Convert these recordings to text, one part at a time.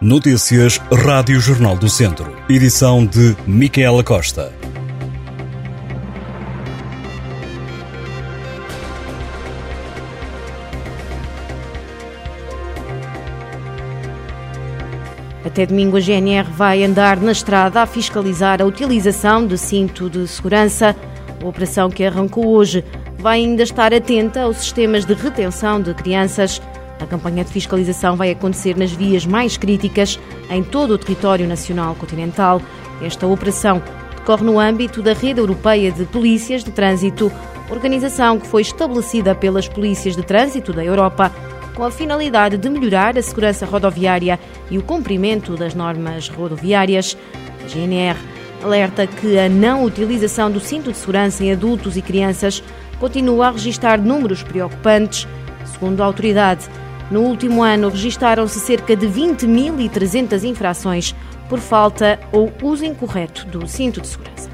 Notícias Rádio Jornal do Centro. Edição de Micaela Costa. Até domingo, a GNR vai andar na estrada a fiscalizar a utilização de cinto de segurança. A operação que arrancou hoje vai ainda estar atenta aos sistemas de retenção de crianças. A campanha de fiscalização vai acontecer nas vias mais críticas em todo o território nacional continental. Esta operação decorre no âmbito da Rede Europeia de Polícias de Trânsito, organização que foi estabelecida pelas polícias de trânsito da Europa com a finalidade de melhorar a segurança rodoviária e o cumprimento das normas rodoviárias. A GNR alerta que a não utilização do cinto de segurança em adultos e crianças continua a registrar números preocupantes. Segundo a autoridade, no último ano registaram-se cerca de 20.300 infrações por falta ou uso incorreto do cinto de segurança.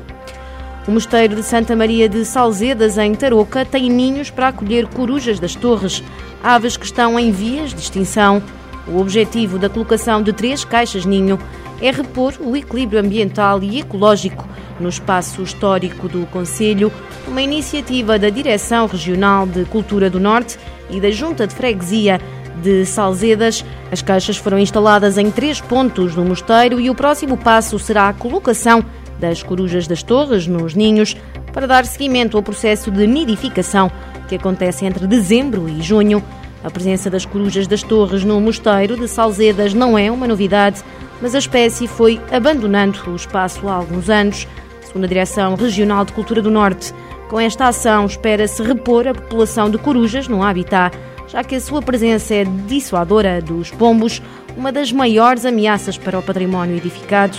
O Mosteiro de Santa Maria de Salzedas, em Tarouca, tem ninhos para acolher corujas das torres, aves que estão em vias de extinção. O objetivo da colocação de três caixas-ninho é repor o equilíbrio ambiental e ecológico no espaço histórico do Conselho, uma iniciativa da Direção Regional de Cultura do Norte e da Junta de Freguesia de Salzedas. As caixas foram instaladas em três pontos do mosteiro e o próximo passo será a colocação das corujas das torres nos ninhos para dar seguimento ao processo de nidificação que acontece entre dezembro e junho. A presença das corujas das torres no mosteiro de Salzedas não é uma novidade, mas a espécie foi abandonando o espaço há alguns anos. Segundo a Direção Regional de Cultura do Norte, com esta ação espera-se repor a população de corujas no habitat, já que a sua presença é dissuadora dos pombos, uma das maiores ameaças para o património edificado.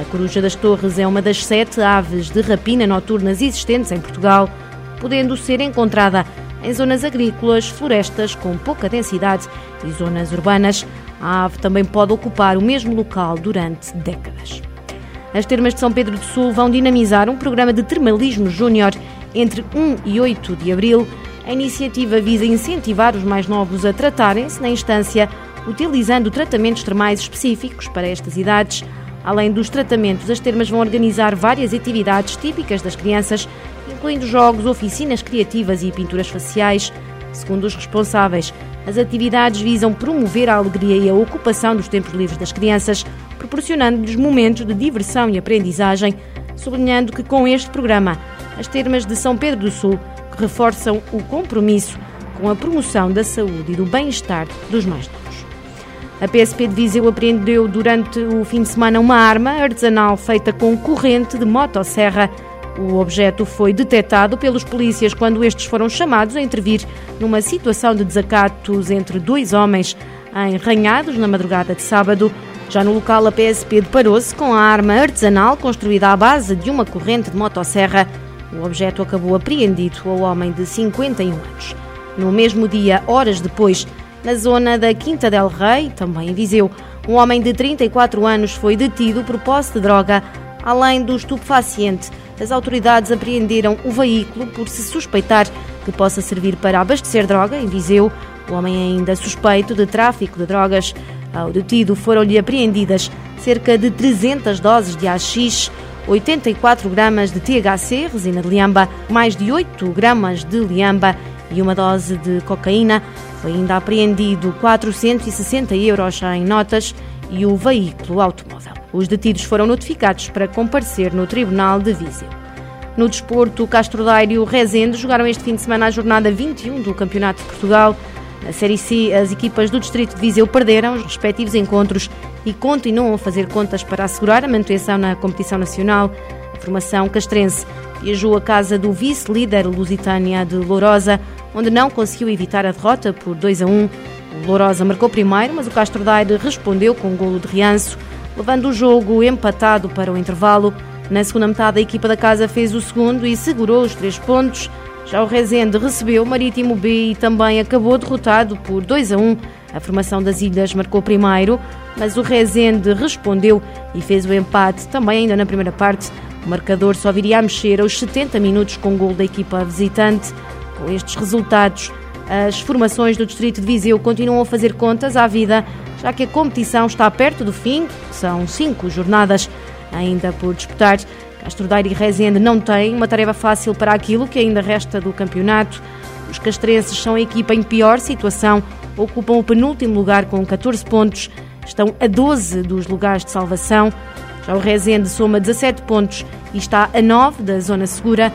A coruja das torres é uma das sete aves de rapina noturnas existentes em Portugal, podendo ser encontrada em zonas agrícolas, florestas com pouca densidade e zonas urbanas. A ave também pode ocupar o mesmo local durante décadas. As termas de São Pedro do Sul vão dinamizar um programa de termalismo júnior entre 1 e 8 de abril. A iniciativa visa incentivar os mais novos a tratarem-se na instância, utilizando tratamentos termais específicos para estas idades. Além dos tratamentos, as termas vão organizar várias atividades típicas das crianças, incluindo jogos, oficinas criativas e pinturas faciais. Segundo os responsáveis, as atividades visam promover a alegria e a ocupação dos tempos livres das crianças, proporcionando-lhes momentos de diversão e aprendizagem, sublinhando que com este programa, as termas de São Pedro do Sul reforçam o compromisso com a promoção da saúde e do bem-estar dos mais novos. A PSP de Viseu apreendeu durante o fim de semana uma arma artesanal feita com corrente de motosserra. O objeto foi detectado pelos polícias quando estes foram chamados a intervir numa situação de desacatos entre dois homens em na madrugada de sábado. Já no local, a PSP deparou-se com a arma artesanal construída à base de uma corrente de motosserra. O objeto acabou apreendido ao homem de 51 anos. No mesmo dia, horas depois, na zona da Quinta del Rei, também em Viseu, um homem de 34 anos foi detido por posse de droga. Além do estupefaciente, as autoridades apreenderam o veículo por se suspeitar que possa servir para abastecer droga em Viseu. O homem é ainda suspeito de tráfico de drogas. Ao detido foram-lhe apreendidas cerca de 300 doses de AX, 84 gramas de THC, resina de liamba, mais de 8 gramas de liamba e uma dose de cocaína. Foi ainda apreendido 460 euros em notas e o veículo automóvel. Os detidos foram notificados para comparecer no Tribunal de Viseu. No desporto, Castro Daire e o Rezende jogaram este fim de semana a jornada 21 do Campeonato de Portugal. Na Série C, as equipas do Distrito de Viseu perderam os respectivos encontros e continuam a fazer contas para assegurar a manutenção na competição nacional. A formação castrense viajou à casa do vice-líder Lusitânia de Lourosa, onde não conseguiu evitar a derrota por 2 a 1. O Lourosa marcou primeiro, mas o Castro Daire respondeu com um golo de rianço, levando o jogo empatado para o intervalo. Na segunda metade, a equipa da casa fez o segundo e segurou os três pontos. Já o Rezende recebeu o Marítimo B e também acabou derrotado por 2 a 1. A formação das ilhas marcou primeiro, mas o Rezende respondeu e fez o empate também ainda na primeira parte. O marcador só viria a mexer aos 70 minutos com o gol da equipa visitante. Com estes resultados, as formações do Distrito de Viseu continuam a fazer contas à vida, já que a competição está perto do fim, são cinco jornadas ainda por disputar. Castro Daire e Rezende não têm uma tarefa fácil para aquilo que ainda resta do campeonato. Os castrenses são a equipa em pior situação, ocupam o penúltimo lugar com 14 pontos, estão a 12 dos lugares de salvação. Já o Rezende soma 17 pontos e está a 9 da zona segura.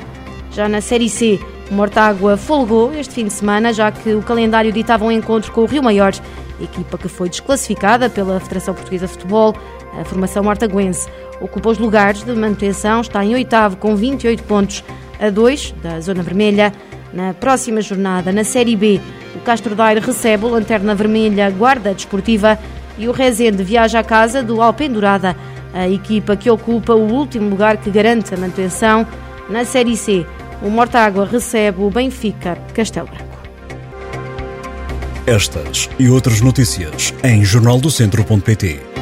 Já na Série C, Mortágua folgou este fim de semana, já que o calendário ditava um encontro com o Rio Maior, equipa que foi desclassificada pela Federação Portuguesa de Futebol, a formação mortaguense ocupa os lugares de manutenção, está em oitavo com 28 pontos a 2 da zona vermelha. Na próxima jornada, na Série B, o Castro Daire recebe o Lanterna Vermelha Guarda Desportiva e o Rezende viaja à casa do Alpendurada, a equipa que ocupa o último lugar que garante a manutenção. Na Série C, o Mortágua recebe o Benfica Castelo Branco. Estas e outras notícias em jornaldocentro.pt